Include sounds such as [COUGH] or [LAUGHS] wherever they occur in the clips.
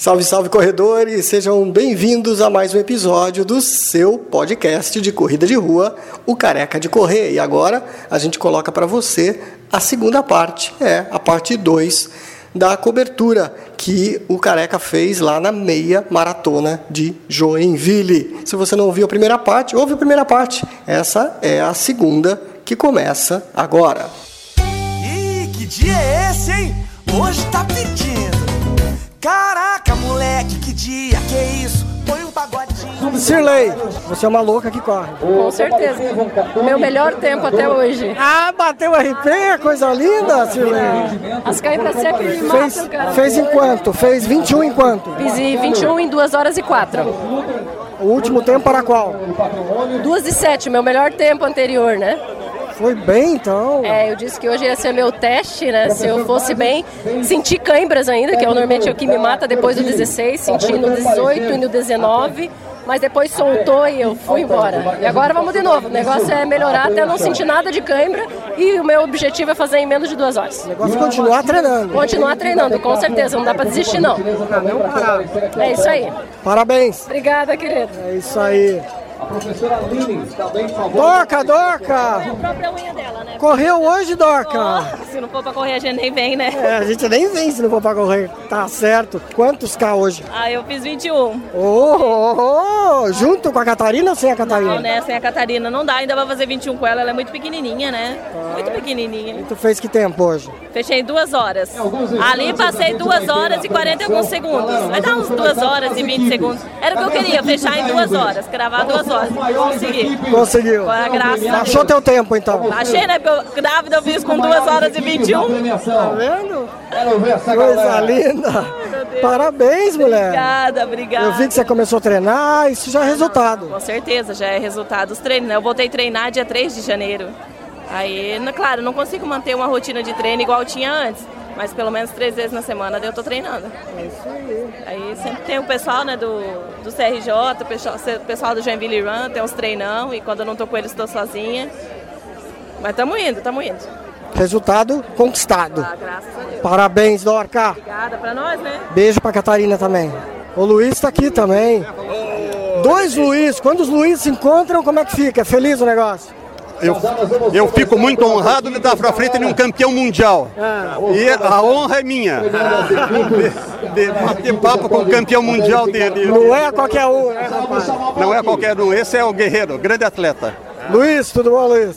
Salve, salve corredores! Sejam bem-vindos a mais um episódio do seu podcast de corrida de rua, o Careca de Correr. E agora a gente coloca para você a segunda parte, é a parte 2 da cobertura que o Careca fez lá na meia maratona de Joinville. Se você não ouviu a primeira parte, ouve a primeira parte. Essa é a segunda que começa agora. Ih, que dia é esse, hein? Hoje tá pedindo. Caraca, moleque, que dia, que isso? Põe um pagodinho. Sirley, você é uma louca que corre. Com certeza. Meu melhor tempo até hoje. Ah, bateu RP, coisa linda, Sirley. As cãibras sempre me Fez, cara. fez em quanto? Fez 21 em quanto? Fiz em 21 em 2 horas e 4. O último tempo para qual? 2 e 7, meu melhor tempo anterior, né? Foi bem, então. É, eu disse que hoje ia ser meu teste, né? Se eu fosse bem, senti cãibras ainda, que é o normalmente é o que me mata depois do 16, senti no 18 e no 19, mas depois soltou e eu fui embora. E agora vamos de novo. O negócio é melhorar até eu não sentir nada de cãibra e o meu objetivo é fazer em menos de duas horas. O negócio é continuar treinando. Continuar treinando, com certeza, não dá pra desistir não. É isso aí. Parabéns. Obrigada, querido. É isso aí. A professora Aline também falou. Doca, Doca! A própria unha dela, né? Correu hoje, Doca? Se não for pra correr, a gente nem vem, né? É, a gente nem vem se não for pra correr. Tá certo. Quantos K hoje? Ah, eu fiz 21. Oh, oh, oh, junto com a Catarina ou sem a Catarina? Não, né? Sem a Catarina não dá, ainda vai fazer 21 com ela, ela é muito pequenininha, né? Muito pequenininha. Tu fez que tempo hoje? Fechei em duas horas. Ali passei duas horas e 40 e alguns segundos. Vai dar uns duas horas e 20 segundos. Era o que eu queria, fechar em duas horas, cravar duas horas. Consegui. Conseguiu. Com a graça. Achou teu tempo, então? Achei, né? Porque eu, grávida eu fiz com duas horas e 21. Tá vendo? Quero ver essa Coisa galera. linda. Parabéns, mulher. Obrigada, obrigada. Eu vi que você começou a treinar, isso já é resultado. Com certeza, já é resultado dos treinos. né? Eu voltei a treinar dia 3 de janeiro. Aí, claro, não consigo manter uma rotina de treino igual eu tinha antes. Mas pelo menos três vezes na semana eu tô treinando. É isso aí. Aí sempre tem o pessoal né, do, do CRJ, o pessoal, o pessoal do Joinville Run, tem uns treinão e quando eu não tô com eles estou sozinha. Mas estamos indo, estamos indo. Resultado conquistado. Ah, graças a Deus. Parabéns, Dorca. Obrigada pra nós, né? Beijo pra Catarina também. O Luiz tá aqui também. Dois Luiz. Quando os Luiz se encontram, como é que fica? Feliz o negócio? Eu, eu fico muito honrado de estar pra frente de um campeão mundial. E a honra é minha. De, de bater papo com o campeão mundial de, de- Não é qualquer um, né, rapaz? Não é qualquer um, esse é o guerreiro, grande atleta. Luiz, tudo bom, Luiz?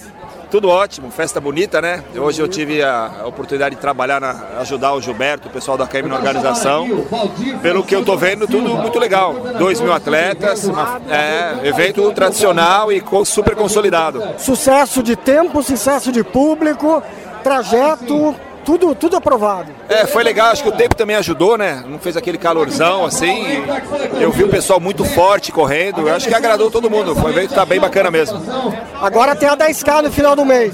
Tudo ótimo, festa bonita, né? Hoje eu tive a oportunidade de trabalhar, na, ajudar o Gilberto, o pessoal da KM na organização. Pelo que eu tô vendo, tudo muito legal. Dois mil atletas, uma- é, evento tradicional e super consolidado. Sucesso de tempo, sucesso de público, trajeto, tudo, tudo aprovado. É, foi legal, acho que o tempo também ajudou, né? Não fez aquele calorzão assim. Eu vi o pessoal muito forte correndo, eu acho que agradou todo mundo. Foi evento tá bem bacana mesmo. Agora tem a 10K no final do mês.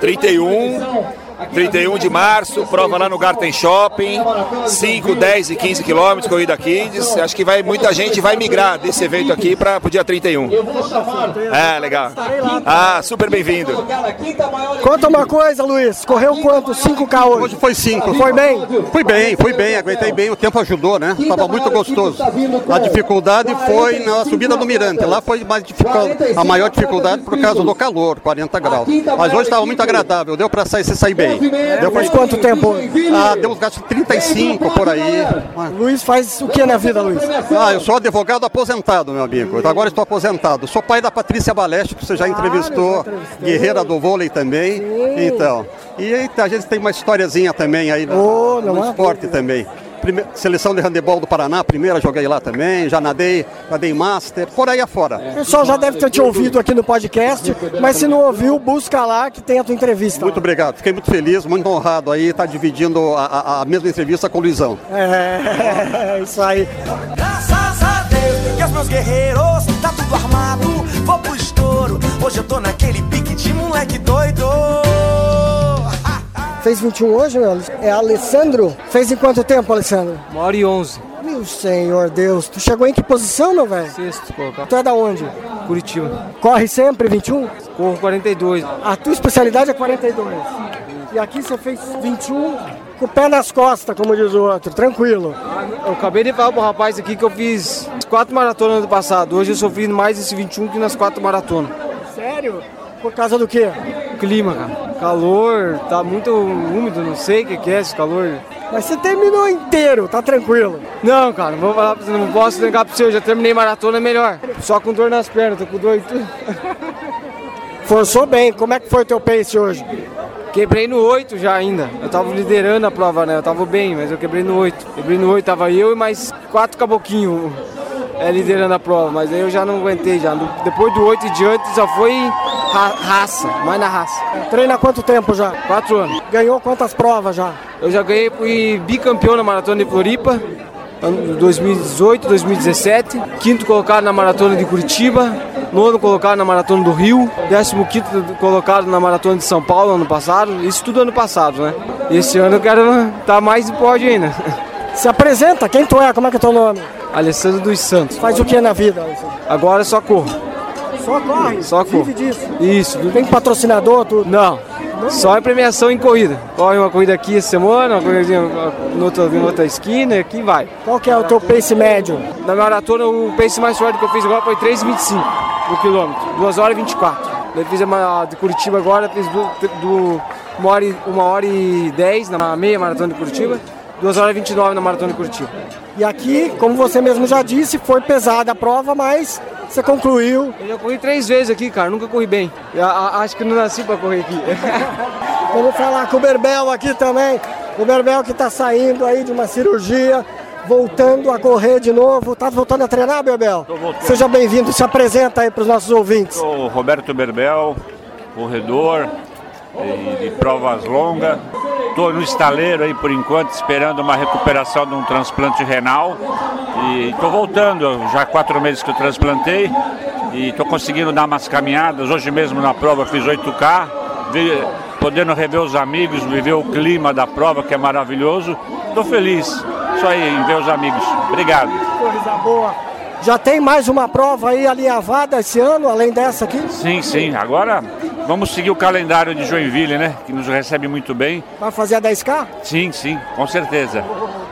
31, 31 de março, prova lá no Garten Shopping, 5, 10 e 15 quilômetros, corrida Kids. Acho que vai, muita gente vai migrar desse evento aqui para o dia 31. É, legal. Ah, super bem-vindo. Conta uma coisa, Luiz. Correu quanto? 5K hoje? Hoje foi cinco. Foi bem? Fui bem, fui bem, aguentei bem, o tempo ajudou, né? Tava muito gostoso. A dificuldade foi na subida do Mirante. Lá foi mais dificuldade, a maior dificuldade por causa do calor, 40 graus. Mas hoje estava muito agradável, deu para sair, você sair bem. Deu Faz quanto tempo? Ah, deu uns gastos de 35 por aí. Luiz faz o que na vida, Luiz? Ah, eu sou advogado aposentado, meu amigo. Agora estou aposentado. Sou pai da Patrícia Baleste, que você já entrevistou, guerreira do vôlei também. Então, e a gente tem uma historiazinha também aí no, Oh, no é? esporte também. Prime- Seleção de handebol do Paraná, primeira joguei lá também, já nadei, nadei master, por aí afora. O pessoal já deve ter te ouvido aqui no podcast, mas se não ouviu, busca lá que tem a tua entrevista. Muito obrigado, fiquei muito feliz, muito honrado aí, estar dividindo a, a- a mesma entrevista com o Luizão. É, [LAUGHS] isso aí. Graças a Deus e aos meus guerreiros, tá tudo armado, vou pro estouro. Hoje eu tô naquele pique de moleque doido. Fez 21 hoje, meu? É Alessandro? Fez em quanto tempo, Alessandro? Uma hora e onze. Meu senhor Deus, tu chegou em que posição, meu velho? Sexto, colocar. Tu é da onde? Curitiba. Corre sempre 21? Corro 42. A tua especialidade é 42. E aqui você fez 21 com o pé nas costas, como diz o outro, tranquilo. Eu acabei de falar pro rapaz aqui que eu fiz quatro maratonas no passado. Hoje eu sofri mais esse 21 que nas quatro maratonas. Sério? Por causa do quê? Clima, cara. Calor, tá muito úmido, não sei o que, que é esse calor. Mas você terminou inteiro, tá tranquilo. Não, cara, não vou falar pra você, não posso negar pra você, eu já terminei maratona melhor. Só com dor nas pernas, tô com dor e tudo. [LAUGHS] Forçou bem, como é que foi o teu pace hoje? Quebrei no 8 já ainda. Eu tava liderando a prova, né? Eu tava bem, mas eu quebrei no 8. Quebrei no 8, tava eu e mais quatro caboquinhos é, liderando a prova, mas aí eu já não aguentei já. Depois do 8 e diante já foi ra raça, mais na raça. Treina há quanto tempo já? Quatro anos. Ganhou quantas provas já? Eu já ganhei, fui bicampeão na Maratona de Floripa, 2018, 2017, quinto colocado na Maratona de Curitiba, nono colocado na Maratona do Rio, décimo quinto colocado na Maratona de São Paulo ano passado, isso tudo ano passado, né? E esse ano eu quero estar tá mais de pódio ainda. [LAUGHS] Se apresenta, quem tu é, como é que é teu nome? Alessandro dos Santos. Faz o que na vida, Alessandro? Agora só corro. Só corre? Só corro. Vive disso? Isso. Tem patrocinador, tudo? Não. Não. Só em premiação em corrida. Corre uma corrida aqui essa semana, uma corrida em outra, outra esquina, aqui vai. Qual que é o teu pace médio? Na maratona, o pace mais forte que eu fiz agora foi 3,25 no quilômetro. 2 horas e 24. Eu fiz a de Curitiba agora, fiz do, do uma, hora e, uma hora e 10 na meia maratona de Curitiba. 2 horas e 29 na maratona de Curitiba. E aqui, como você mesmo já disse, foi pesada a prova, mas você concluiu. Eu já corri três vezes aqui, cara, nunca corri bem. Eu, acho que não nasci para correr aqui. [LAUGHS] Vamos falar com o Berbel aqui também. O Berbel que está saindo aí de uma cirurgia, voltando a correr de novo. Tá voltando a treinar, Berbel? Seja bem-vindo, se apresenta aí para os nossos ouvintes. Sou Roberto Berbel, corredor de provas longas. Estou no estaleiro aí por enquanto, esperando uma recuperação de um transplante renal. E estou voltando, já há quatro meses que eu transplantei. E estou conseguindo dar umas caminhadas. Hoje mesmo na prova fiz 8K, podendo rever os amigos, viver o clima da prova que é maravilhoso. Estou feliz. Isso aí, em ver os amigos. Obrigado. Coisa boa. Já tem mais uma prova aí alinhavada esse ano, além dessa aqui? Sim, sim. Agora vamos seguir o calendário de Joinville, né? Que nos recebe muito bem. Vai fazer a 10K? Sim, sim, com certeza.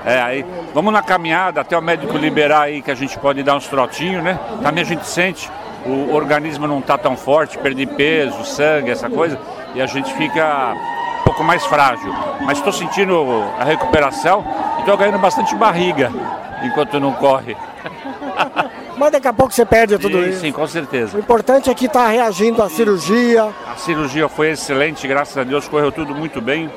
É, aí, vamos na caminhada até o médico liberar aí que a gente pode dar uns trotinhos, né? Também a gente sente, o organismo não está tão forte, perder peso, sangue, essa coisa, e a gente fica um pouco mais frágil. Mas estou sentindo a recuperação e estou ganhando bastante barriga enquanto não corre. [LAUGHS] Mas daqui a pouco você perde tudo sim, isso. Sim, com certeza. O importante é que está reagindo à cirurgia. A cirurgia foi excelente, graças a Deus, correu tudo muito bem.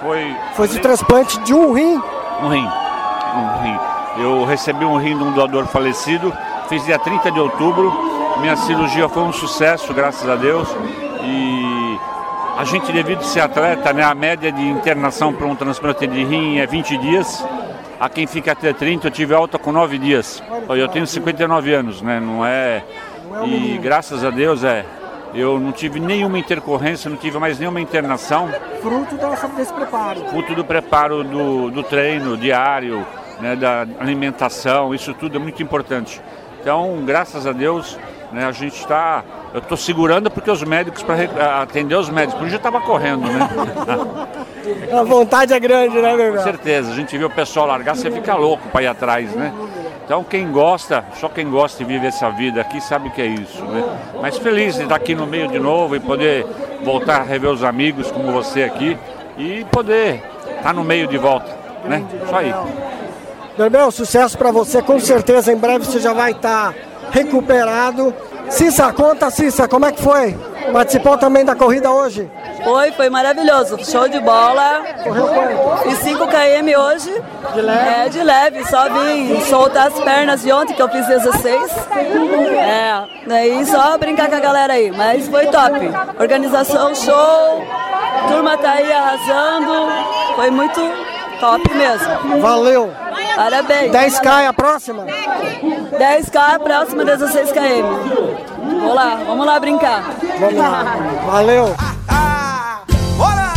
Foi. Foi de transplante de um rim? Um rim. Um rim. Eu recebi um rim de um doador falecido, fiz dia 30 de outubro. Minha cirurgia foi um sucesso, graças a Deus. E a gente, devido ser atleta, né, a média de internação para um transplante de rim é 20 dias. A quem fica até 30, eu tive alta com 9 dias. Eu tenho 59 anos, né? Não é. E graças a Deus é. Eu não tive nenhuma intercorrência, não tive mais nenhuma internação. Fruto desse preparo. Fruto do preparo do, do treino diário, né, da alimentação, isso tudo é muito importante. Então, graças a Deus, né, a gente está. Eu estou segurando porque os médicos, para atender os médicos, porque eu já estava correndo, né? [LAUGHS] a vontade é grande, né, meu Com certeza, a gente vê o pessoal largar, você fica louco para ir atrás, né? Então quem gosta, só quem gosta de viver essa vida aqui sabe o que é isso, né? Mas feliz de estar aqui no meio de novo e poder voltar a rever os amigos como você aqui e poder estar no meio de volta, né? Isso aí. Berbel, sucesso para você, com certeza em breve você já vai estar recuperado. Cissa, conta Cissa, como é que foi? Participou também da corrida hoje? Foi, foi maravilhoso. Show de bola. Fiz 5 km hoje. De leve? É, de leve. Só vim soltar as pernas de ontem, que eu fiz 16. É, daí só brincar com a galera aí. Mas foi top. Organização show. Turma tá aí arrasando. Foi muito top mesmo. Valeu. Parabéns. 10K é a próxima? 10K a próxima, 16 km. Vamos lá, vamos lá brincar. Vamos lá. Valeu. Ah, bora!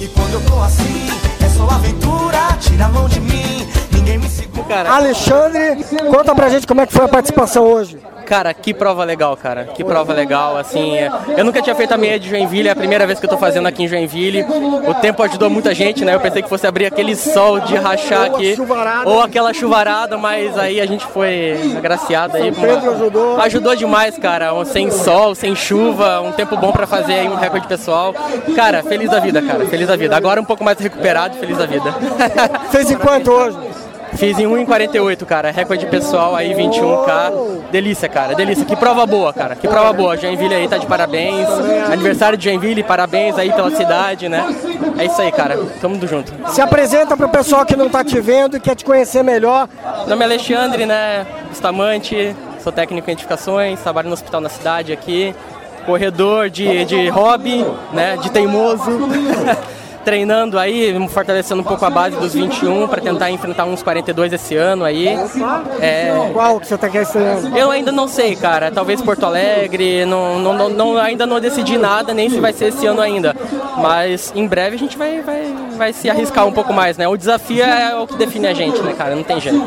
E quando eu tô assim, é só aventura, tira a mão de mim, ninguém me segura. Alexandre, conta pra gente como é que foi a participação hoje. Cara, que prova legal, cara. Que prova legal, assim. é- Eu nunca tinha feito a meia de Joinville, é a primeira vez que eu tô fazendo aqui em Joinville. O tempo ajudou muita gente, né? Eu pensei que fosse abrir aquele sol de rachar aqui. Ou aquela chuvarada, mas aí a gente foi agraciado aí. Pedro ajudou. Ajudou demais, cara. Sem sol, sem chuva, um tempo bom pra fazer aí um recorde pessoal. Cara, feliz da vida, cara. Feliz da vida. Agora um pouco mais recuperado, feliz da vida. [LAUGHS] Fez em quanto hoje? Fiz em 1,48, cara. Recorde pessoal aí, 21K. Delícia, cara. Delícia. Que prova boa, cara. Que prova boa. Joinville aí tá de parabéns. Aniversário de Joinville, parabéns aí pela cidade, né? É isso aí, cara. Tamo junto. Se apresenta pro pessoal que não tá te vendo e quer te conhecer melhor. Meu nome é Alexandre, né? Bustamante. Sou técnico em edificações. Trabalho no hospital na cidade aqui. Corredor de, de hobby, né? De teimoso. [LAUGHS] Treinando aí, fortalecendo um pouco a base dos 21 para tentar enfrentar uns 42 esse ano aí. É, Qual que você tá querendo? Eu ainda não sei, cara. Talvez Porto Alegre. Não, não, não, não- ainda não decidi nada, nem se vai ser esse ano ainda. Mas em breve a gente vai, vai, vai se arriscar um pouco mais, né? O desafio é o que define a gente, né, cara? Não tem jeito.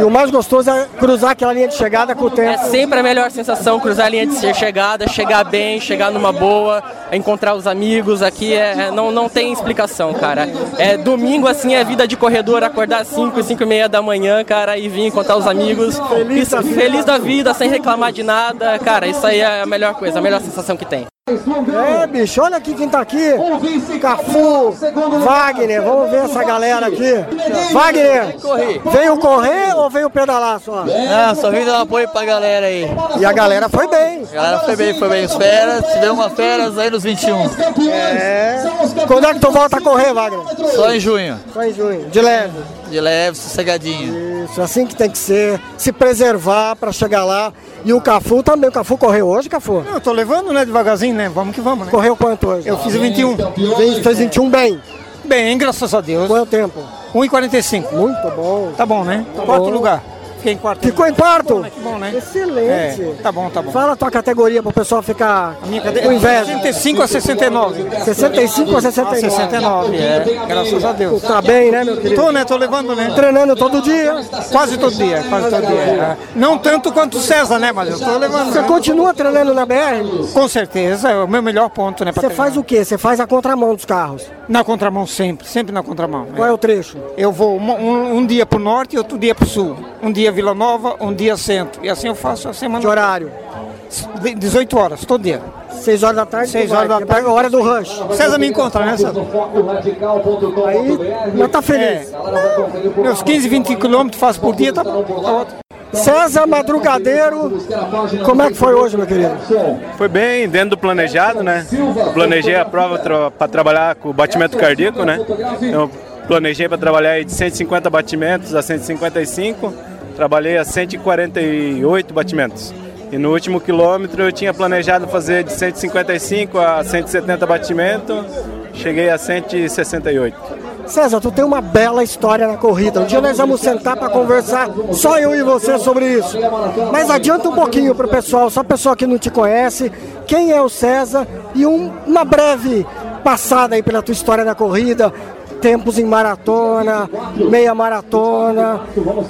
E o mais gostoso é cruzar aquela linha de chegada com o tempo. É sempre a melhor sensação cruzar a linha de chegada, chegar bem, chegar numa boa, encontrar os amigos aqui. É, é- não, não tem explicação, cara. É domingo assim é vida de corredor, acordar às 5, 5 e meia da manhã, cara, e vir encontrar os amigos. Feliz, da vida. feliz da vida, sem reclamar de nada. Cara, isso aí é a melhor coisa, a melhor sensação que tem. É, bicho, olha aqui quem tá aqui. Cafu, Wagner, vamos ver essa galera aqui. Wagner, veio correr ou veio pedalar só? Não, só vim dar um apoio pra galera aí. E a galera foi bem. A galera foi bem, foi bem. Os feras, tivemos uma feras aí nos 21. É. Quando é que tu volta a correr, Wagner? Só em junho. Só em junho, de leve. De leve, sossegadinho. Isso, assim que tem que ser. Se preservar pra chegar lá. E o Cafu também. O Cafu correu hoje, Cafu? Eu tô levando, né, devagarzinho, né? Vamos que vamos, né? Correu quanto hoje? Eu fiz o 21. Fez, fez 21 bem. Bem, graças a Deus. Qual é o tempo? 1,45. Muito bom. Tá bom, né? Tá Quarto bom. lugar. Fiquei em quarto. Ficou em quarto? Que bom, né? Excelente. É, tá bom, tá bom. Fala a tua categoria pro pessoal ficar Minha com cadeira inveja. 65 a 69. 65 a 69? 69, é. Graças a Deus. Tá bem, né, meu querido? Tô, né? Tô levando, né? Treinando todo dia. Quase todo dia, quase todo dia. é. Não tanto quanto o César, né? Mas eu tô levando. Você né? continua treinando na BR? Com certeza, é o meu melhor ponto, né? Você faz o quê? Você faz a contramão dos carros. Na contramão sempre, sempre na contramão. Qual é o trecho? Eu vou um, um- um dia pro norte e outro dia pro sul. Um dia Vila Nova, um dia centro. E assim eu faço a semana. Que horário? De- 18 horas, todo dia. 6 horas da tarde? 6 tu vai, horas da é tarde. a hora do rush. César me encontra, né, César? Aí, já tá feliz. É. Meus 15, 20 quilômetros faço por dia, tá bom. Tá. César Madrugadeiro, como é que foi hoje, meu querido? Foi bem dentro do planejado, né? Planejei a prova para trabalhar com o batimento cardíaco, né? Eu planejei para trabalhar aí de 150 batimentos a 155, trabalhei a 148 batimentos. E no último quilômetro eu tinha planejado fazer de 155 a 170 batimentos, cheguei a 168. César, tu tem uma bela história na corrida. Um dia nós vamos sentar para conversar, só eu e você, sobre isso. Mas adianta um pouquinho pro pessoal, só pessoal que não te conhece, quem é o César e um- uma breve passada aí pela tua história na corrida, tempos em maratona, meia maratona,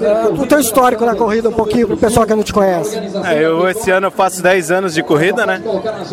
é, o teu histórico na corrida um pouquinho pro pessoal que não te conhece. É, eu esse ano eu faço 10 anos de corrida, né?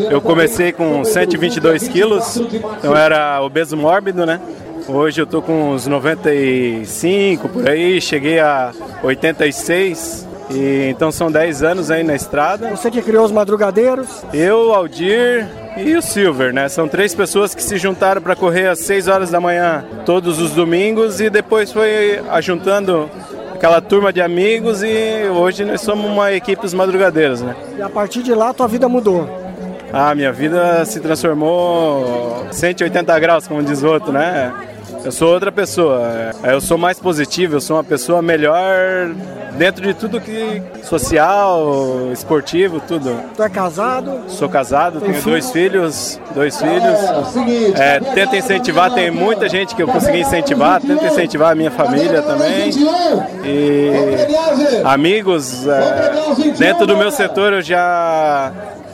Eu comecei com 122 quilos, eu era obeso mórbido, né? Hoje eu tô com uns 95 por aí, cheguei a 86. E então são 10 anos aí na estrada. Você que criou os madrugadeiros, Eu, Aldir e o Silver, né? São três pessoas que se juntaram para correr às 6 horas da manhã todos os domingos e depois foi ajuntando aquela turma de amigos e hoje nós somos uma equipe dos madrugadeiros, né? e a partir de lá tua vida mudou. Ah, minha vida se transformou 180 graus, como diz o outro, né? Eu sou outra pessoa. é, Eu sou mais positivo, eu sou uma pessoa melhor dentro de tudo que social, esportivo, tudo. Tu é casado? Sou casado, tenho filho? dois filhos, dois filhos. É, tento incentivar, tem muita gente que eu consegui incentivar, tento incentivar a minha família também. E amigos, é, dentro do meu setor eu já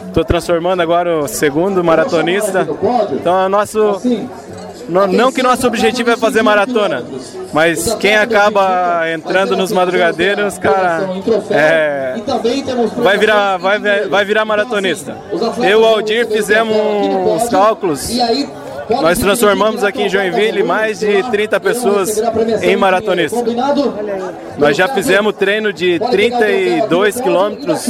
estou transformando agora o segundo maratonista. Então é o nosso Não, não que nosso objetivo é fazer maratona, mas quem acaba entrando nos madrugadeiros, cara, é, vai virar, vai, vai virar maratonista. Eu e o Aldir fizemos uns cálculos nós transformamos aqui em Joinville mais de 30 pessoas em maratonistas. Nós já fizemos treino de 32 quilômetros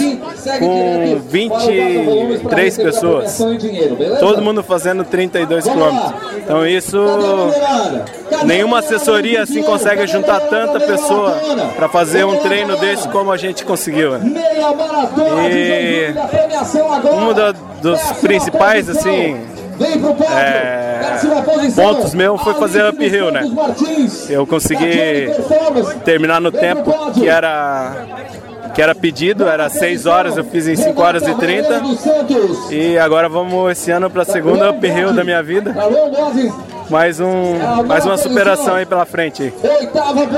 com 23 pessoas. Todo mundo fazendo 32 quilômetros. Então isso, nenhuma assessoria assim consegue juntar tanta pessoa para fazer um treino desse como a gente conseguiu. Né? E um dos principais assim é, pontos meus foi fazer uphill, né? Eu consegui terminar no tempo que era que era pedido, era 6 horas, eu fiz em 5 horas e 30. E agora vamos esse ano para a segunda uphill da minha vida. Mais, um, mais uma superação aí pela frente.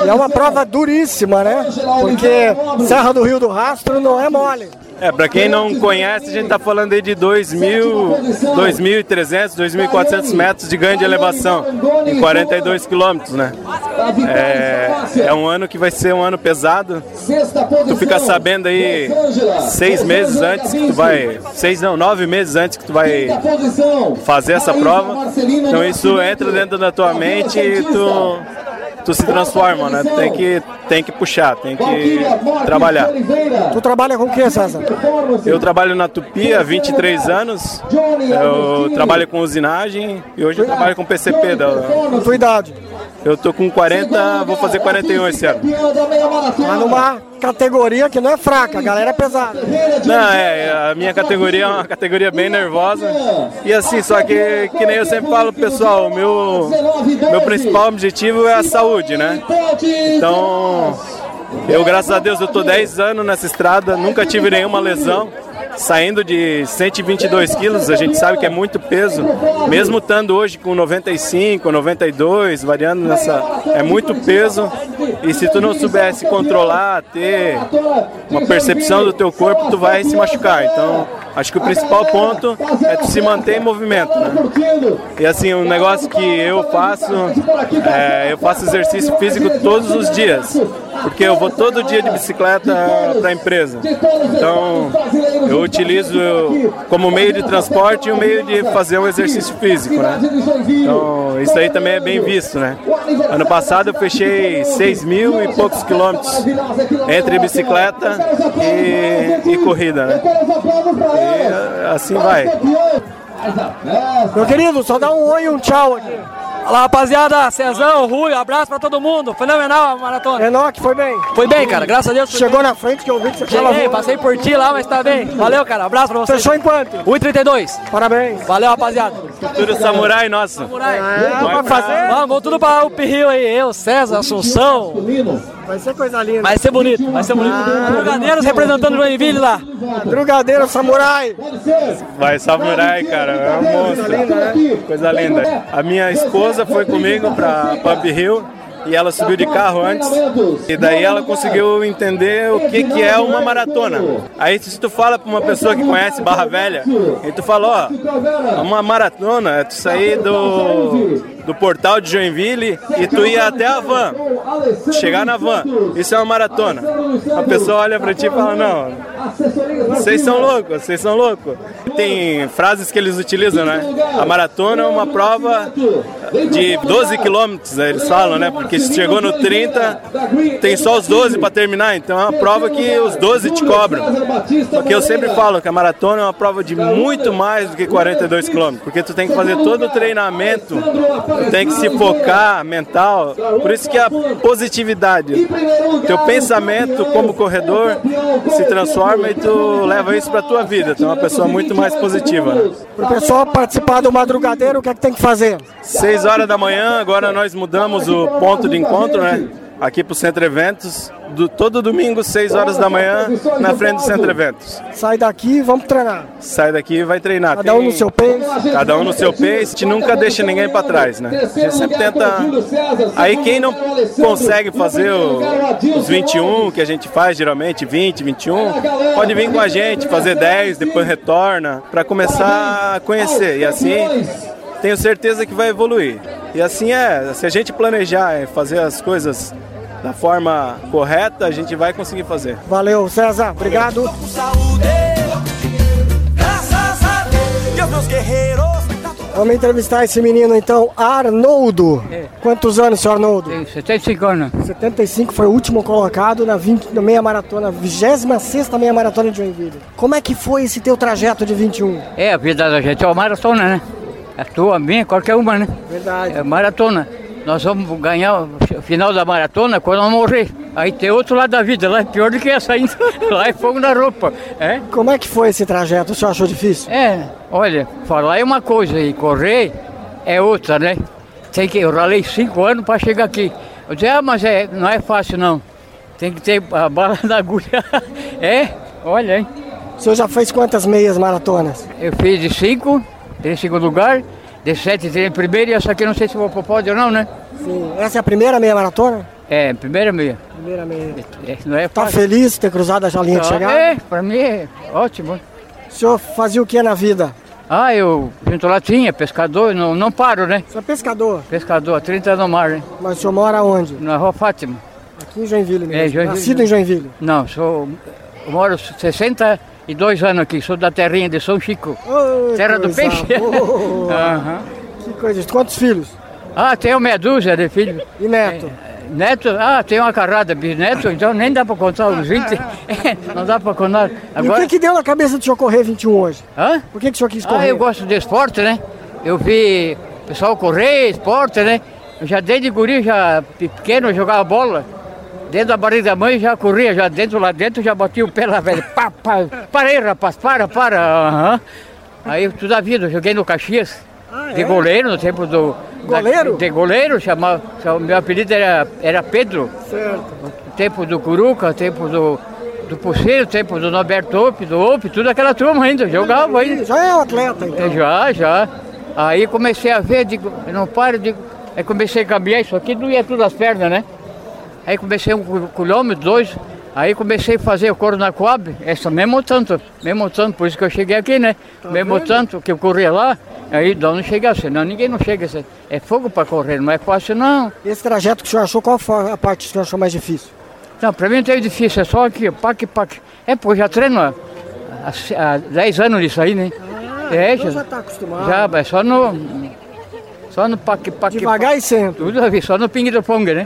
E é uma prova duríssima, né? Porque Serra do Rio do Rastro não é mole. É, para quem não conhece, a gente está falando aí de 2.000, 2.300, 2.400 metros de ganho de elevação em 42 quilômetros, né? É, é um ano que vai ser um ano pesado. Tu fica sabendo aí seis meses antes que tu vai, seis não, nove meses antes que tu vai fazer essa prova. Então isso entra dentro da tua mente e tu tu se transforma, né? Tem que, tem que puxar, tem que trabalhar. Tu trabalha com o que, César? Eu trabalho na Tupi há 23 anos. Eu trabalho com usinagem e hoje eu trabalho com PCP. Da... Tua idade? Eu tô com 40, vou fazer 41 esse ano. Mas numa categoria que não é fraca, a galera é pesada. Não, é, a minha categoria é uma categoria bem nervosa. E assim, só que, que nem eu sempre falo, pessoal, o meu, meu principal objetivo é a saúde, né? Então, eu, graças a Deus, eu tô 10 anos nessa estrada, nunca tive nenhuma lesão saindo de 122 quilos, a gente sabe que é muito peso, mesmo estando hoje com 95, 92, variando nessa, é muito peso. E se tu não soubesse controlar, ter uma percepção do teu corpo, tu vai se machucar. Então, acho que o principal ponto é tu se manter em movimento. Né? E assim, um negócio que eu faço, é, eu faço exercício físico todos os dias, porque eu vou todo dia de bicicleta para a empresa. Então, eu utilizo como meio de transporte e um meio de fazer um exercício físico, né? Então, isso aí também é bem visto, né? Ano passado eu fechei 6 mil e poucos quilômetros entre bicicleta e, e corrida, né? E assim vai. Meu querido, só dá um oi e um tchau aqui. Fala rapaziada, Cezão, Rui, abraço pra todo mundo. Fenomenal a maratona. Enoque, foi bem? Foi bem, cara, graças a Deus. Chegou bem. na frente que eu vi que você Cheguei, passei por ti lá, mas tá bem. Valeu, cara, abraço pra você. Fechou em quanto? 1,32. Parabéns. Valeu, rapaziada. Futuro samurai nosso. Samurai. É, vai fazer? Vamos, vamos tudo pra o Rio aí, eu, César, Assunção. Vai ser coisa linda. Vai ser bonito, vai ser bonito. Ah, Drugadeiros representando o Joinville lá. Drugadeiro Samurai. Vai Samurai, cara, é um monstro. Coisa linda, né? Coisa linda. A minha esposa foi comigo pra Pump Hill e ela subiu de carro antes e daí ela conseguiu entender o que, que é uma maratona. Aí se tu fala para uma pessoa que conhece Barra Velha, e tu fala, ó, uma maratona é tu sair do, do portal de Joinville e tu ir até a van, chegar na van, isso é uma maratona. A pessoa olha para ti e fala, não, vocês são loucos, vocês são loucos. Tem frases que eles utilizam, né? A maratona é uma prova de 12 quilômetros, eles falam, né? Porque se chegou no 30, tem só os 12 para terminar, então é uma prova que os 12 te cobram. Porque eu sempre falo que a maratona é uma prova de muito mais do que 42 quilômetros, porque tu tem que fazer todo o treinamento, tem que se focar mental, por isso que a positividade, teu pensamento como corredor se transforma e tu leva isso para tua vida, tu é uma pessoa muito mais positiva. Né? Para o pessoal participar do madrugadeiro, o que é que tem que fazer? 6 horas da manhã, agora nós mudamos o ponto de encontro, né? Aqui para o Centro Eventos, do, todo domingo, 6 horas da manhã, na frente do Centro Eventos. Sai daqui e vamos treinar. Sai daqui e vai treinar. Cada um no seu pace. Cada um no seu pace, a gente nunca deixa ninguém para trás, né? A gente sempre tenta. Aí quem não consegue fazer o, os 21 que a gente faz geralmente, 20, 21, pode vir com a gente, fazer 10, depois retorna, para começar a conhecer. E assim tenho certeza que vai evoluir. E assim é, se a gente planejar e fazer as coisas da forma correta, a gente vai conseguir fazer. Valeu, César. Obrigado. Graças a Deus, meus guerreiros. Vamos entrevistar esse menino então, Arnoldo. Quantos anos, senhor Arnoldo? Tenho 75 anos. 75 foi o último colocado na, 20, na meia maratona, 26 meia maratona de Joinville. Como é que foi esse teu trajeto de 21? É, a vida da gente é uma maratona, né? A tua, a minha, qualquer uma, né? Verdade. É maratona. Nós vamos ganhar o final da maratona quando nós morrer. Aí tem outro lado da vida, lá é pior do que essa ainda. [LAUGHS] Lá é fogo na roupa. É? Como é que foi esse trajeto? O senhor achou difícil? É, olha, falar é uma coisa e correr é outra, né? Tem que, eu ralei cinco anos para chegar aqui. Eu disse, ah, mas é, não é fácil não. Tem que ter a [LAUGHS] bala na agulha. [LAUGHS] é, olha, hein? O senhor já fez quantas meias maratonas? Eu fiz de cinco, em segundo lugar, de sete em primeiro e essa aqui não sei se vou pro pódio ou não, né? Sim. Essa é a primeira meia maratona? É, primeira meia. Primeira meia. É, não é Tá feliz de ter cruzado a linha de chegada? É, pra mim é ótimo. O senhor fazia o que na vida? Ah, eu pinto latinha, pescador, não, não paro, né? Você é pescador? Pescador, 30 anos no mar, né? Mas o senhor mora onde? Na Rua Fátima. Aqui em Joinville mesmo. É, Joinville. Nascido em Joinville. Não, sou, eu moro 62 anos aqui, sou da terrinha de São Chico. Terra do Peixe. [LAUGHS] Aham. Que coisa. Quantos filhos? Ah, tenho meia dúzia de filhos. E neto? Neto, ah, tem uma carrada bisneto, então nem dá para contar os 20. [LAUGHS] não dá para contar. E o que, que deu na cabeça do senhor correr 21 hoje? Hã? Por que, que o senhor quis Ah, correr? eu gosto de esporte, né? Eu vi o pessoal correr, esporte, né? Eu já desde guri, já pequeno, eu jogava bola. Dentro da barriga da mãe já corria, já dentro lá dentro, já batia o pé lá, velho. Pá, pá. Para aí, rapaz, para, para. aham. Aí toda a vida, joguei no Caxias. de é? goleiro, no tempo do. Goleiro? Da, de goleiro, chamava, meu apelido era, era Pedro. Certo. No tempo do Curuca, tempo do, do Pulseiro, tempo do Norberto Ope, do Ope, tudo aquela turma ainda, jogava ainda. Já é um atleta, então? Já, já. Aí comecei a ver, digo, eu não paro, digo, aí comecei a cambiar isso aqui, doía tudo as pernas, né? Aí comecei um quil- quilômetro, dois, aí comecei a fazer o coro na Coab, essa mesmo tanto, mesmo tanto, por isso que eu cheguei aqui, né? mesmo tanto que eu corria lá, aí de onde chegar, senão ninguém não chega, assim. é fogo para correr, não é fácil não. Esse trajeto que o senhor achou, qual foi a parte que o senhor achou mais difícil? Não, pra mim não teve difícil, é só aqui, pac, pac. É, pô, já treino há, há, há 10 anos nisso aí, né? é, então já tá acostumado. Já, é só no. Só no pac, pac. Devagar e sempre. Tudo a ver, só no ping-pong, né?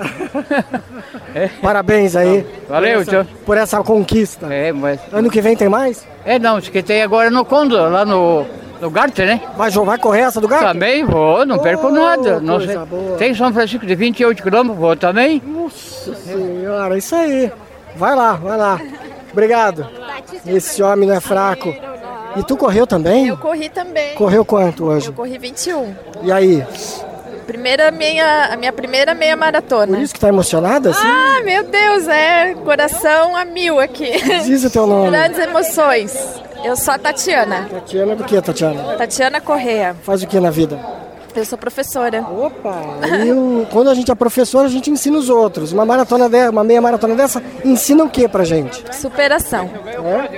É. [LAUGHS] Parabéns aí. Valeu, por essa, por essa conquista. É, mas. Ano que vem tem mais? É, não, isso que tem agora no Condo, lá no, no Garter, né? Vai, vai correr essa do Garter? Também vou, não perco nada. Não coisa sei. boa. Tem São Francisco de 28 quilômetros, vou também. Nossa senhora, isso aí. Vai lá, vai lá. Obrigado. Esse homem não é fraco. E tu correu também? Eu corri também. Correu quanto hoje? Eu corri 21. E aí? Primeira meia, a minha primeira meia maratona. Por isso que tá emocionada assim? Ah, meu Deus, é coração a mil aqui. Diz o teu nome. Grandes emoções. Eu sou a Tatiana. Tatiana do que, Tatiana? Tatiana Correia. Faz o que na vida? Eu sou professora. Opa! Quando a gente é professor, a gente ensina os outros. Uma maratona de, uma meia maratona dessa ensina o que pra gente? Superação.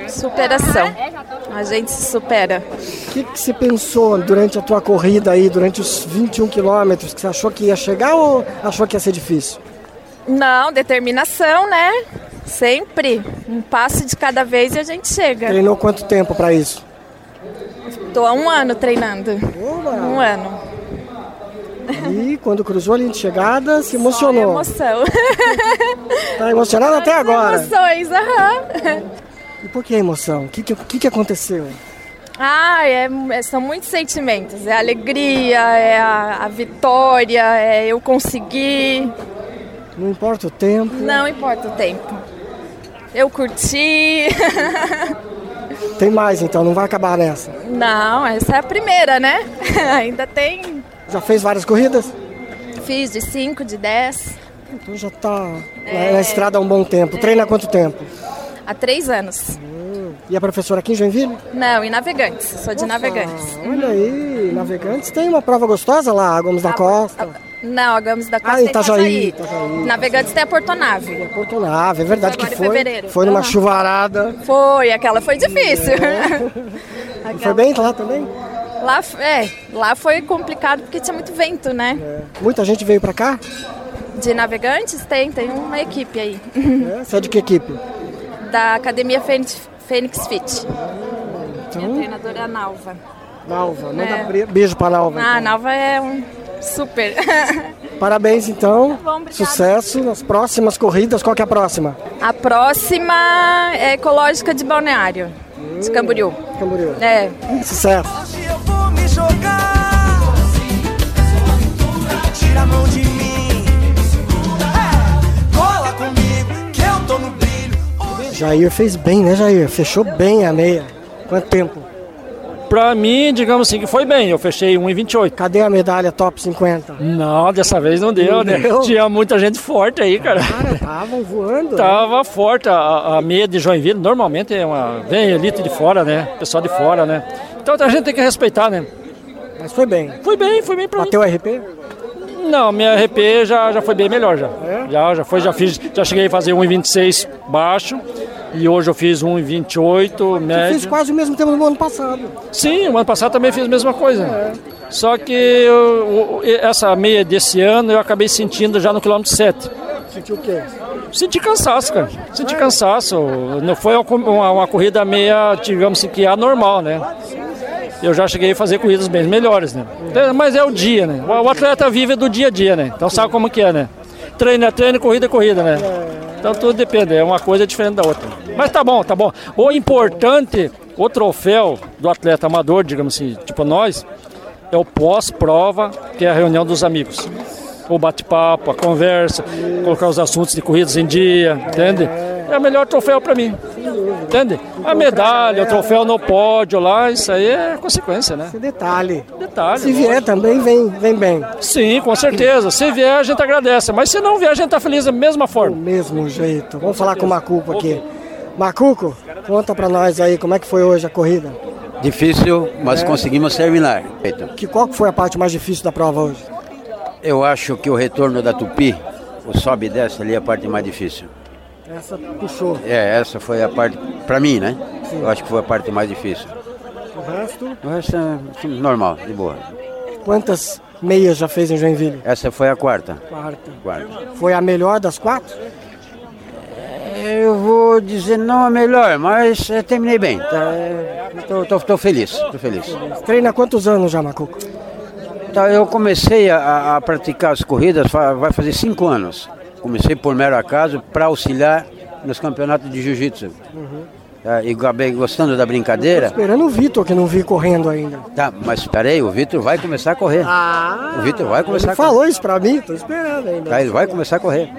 Superação. A gente se supera. O que, que você pensou durante a tua corrida aí, durante os 21 quilômetros? Que você achou que ia chegar ou achou que ia ser difícil? Não, determinação, né? Sempre. Um passo de cada vez e a gente chega. Treinou quanto tempo pra isso? Tô há um ano treinando. Um ano. E quando cruzou a linha de chegada, se emocionou. Emoção. Tá emocionado até agora. Emoções, aham. E por que a emoção? O que, que, que, aconteceu? Ah, é- são muitos sentimentos. É a alegria, é a, a vitória, é eu conseguir. Não importa o tempo. Não importa o tempo. Eu curti. Tem mais então, não vai acabar nessa. Não, essa é a primeira, né? [LAUGHS] Ainda tem. Já fez várias corridas? Fiz de 5, de 10, Então já tá na- É. na estrada há um bom tempo. Treina há quanto tempo? há três anos. E a professora aqui em Joinville? Não, em Navegantes. Sou de Navegantes. Olha aí, Navegantes tem uma prova gostosa lá, Gomes da Costa. Não, a Gomes da Costa Ah, é Itajaí, Itajaí. Navegantes tem a Porto Nave. Porto Nave, é verdade que foi. Foi numa Aham. chuvarada. Foi, aquela foi difícil. E [LAUGHS] Foi bem lá também? Lá, é, lá foi complicado porque tinha muito vento, né? Muita gente veio pra cá? De navegantes tem, tem uma equipe aí. É, Você é de que equipe? [LAUGHS] Da Academia Fênix, Fênix Fit. Então? Minha treinadora é a Nalva. Nalva, manda É. beijo pra Nalva. Ah, a Nalva é um super. [LAUGHS] Parabéns então. bom, obrigada. Sucesso nas próximas corridas. Qual que é a próxima? A próxima é ecológica de Balneário, de Camboriú. Camboriú. É. Sucesso. Vou me jogar. Tira a mão de mim. É, cola comigo, que eu tô no brilho. Jair fez bem, né, Jair? Fechou bem a meia. Quanto tempo? Pra mim, digamos assim, que foi bem. Eu fechei 1,28. Cadê a medalha top 50? Não, dessa vez não deu, Não né? deu? Tinha muita gente forte aí, cara. Estavam voando. né? Tava forte. A, a meia de Joinville normalmente é uma. Vem elite de fora, né? Pessoal de fora, né? Então a gente tem que respeitar, né? Mas foi bem. Foi bem, foi bem pra Bateu o RP? Não, minha RP já, já foi bem melhor já. Já, já foi, já fiz, já cheguei a fazer 1,26 baixo e hoje eu fiz 1,28 Você médio. fez quase o mesmo tempo do ano passado. Sim, o ano passado também fiz a mesma coisa. Só que eu- essa meia desse ano eu acabei sentindo já no quilômetro 7. Sentiu o quê? Senti cansaço, cara. Senti cansaço. Não foi uma, uma, corrida meia, digamos assim, que anormal, né? Eu já cheguei a fazer corridas bem melhores, né? É, Mas é o dia, né? O o atleta vive do dia a dia, né? Então sabe como que é, né? Treino é treino, corrida é corrida, né? Então tudo depende, é uma coisa diferente da outra. Mas tá bom, tá bom. O importante, o troféu do atleta amador, digamos assim, tipo nós, é o pós-prova, que é a reunião dos amigos. O bate-papo, a conversa, colocar os assuntos de corridas em dia, entende? É o melhor troféu para mim. Entende? A medalha, o troféu no pódio lá, isso aí é consequência, né? Detalhe. Detalhe. Se vier também, vem, vem bem. Sim, com certeza. Se vier, a gente agradece. Mas se não vier, a gente tá feliz da mesma forma. Do mesmo jeito. Vamos falar com o Macuco aqui. Macuco, conta pra nós aí como é que foi hoje a corrida. Difícil, mas É. conseguimos terminar. Que, qual foi a parte mais difícil da prova hoje? Eu acho que o retorno da Tupi, o sobe e desce ali é a parte mais difícil. Essa puxou. É, essa foi a parte, pra mim, né? Eu acho que foi a parte mais difícil. O resto? O resto é normal, de boa. Quantas meias já fez em Joinville? Essa foi a quarta. Quarta. Quarta. Foi a melhor das quatro? Eu vou dizer não a melhor, mas eh, terminei bem. Tá, tô, tô- tô feliz, tô feliz. Treina há quantos anos já, Macuco? Tá, eu comecei a, a praticar as corridas vai fazer cinco anos. Comecei por mero acaso para auxiliar nos campeonatos de jiu-jitsu. Tá, e acabei gostando da brincadeira. Esperando o Vitor, que não vi correndo ainda. Tá, mas espera aí, o Vitor vai começar a correr. o Vitor vai começar Ele a correr. falou isso pra mim, tô esperando ainda. Tá, ele vai começar a correr.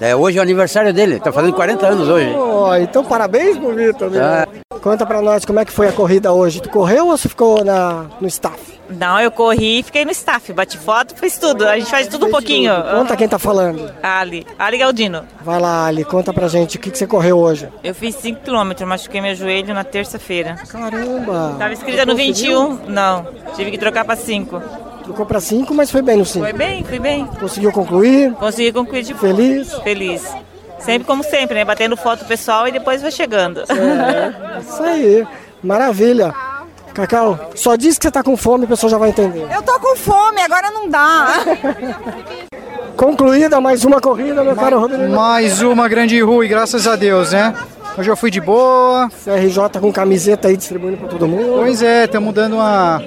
É, hoje é o aniversário dele, tá fazendo 40 anos hoje. Oh, então parabéns pro Vitor. Tá. Conta pra nós como é que foi a corrida hoje. Tu correu ou você ficou na, no staff? Não, eu corri e fiquei no staff, bati foto, fiz tudo. A gente faz tudo um pouquinho. Conta quem tá falando. Ali, Ali Galdino. Vai lá, Ali, conta pra gente o que, que você correu hoje. Eu fiz 5 km, machuquei meu joelho na terça-feira. Caramba! Tava escrita no 21, não. Tive que trocar pra 5. Trocou pra 5, mas foi bem no 5. Foi bem, fui bem. Conseguiu concluir? Consegui concluir de. Feliz? Feliz. Sempre como sempre, né? Batendo foto pessoal e depois vai chegando. É, isso aí. Maravilha. Cacau, só diz que você tá com fome, o pessoal já vai entender. Eu tô com fome, agora não dá. Concluída mais uma corrida, meu caro Rodrigo. Mais uma grande rua e graças a Deus, né? Hoje eu fui de boa. CRJ com camiseta aí distribuindo pra todo mundo. Pois é, estamos dando uma,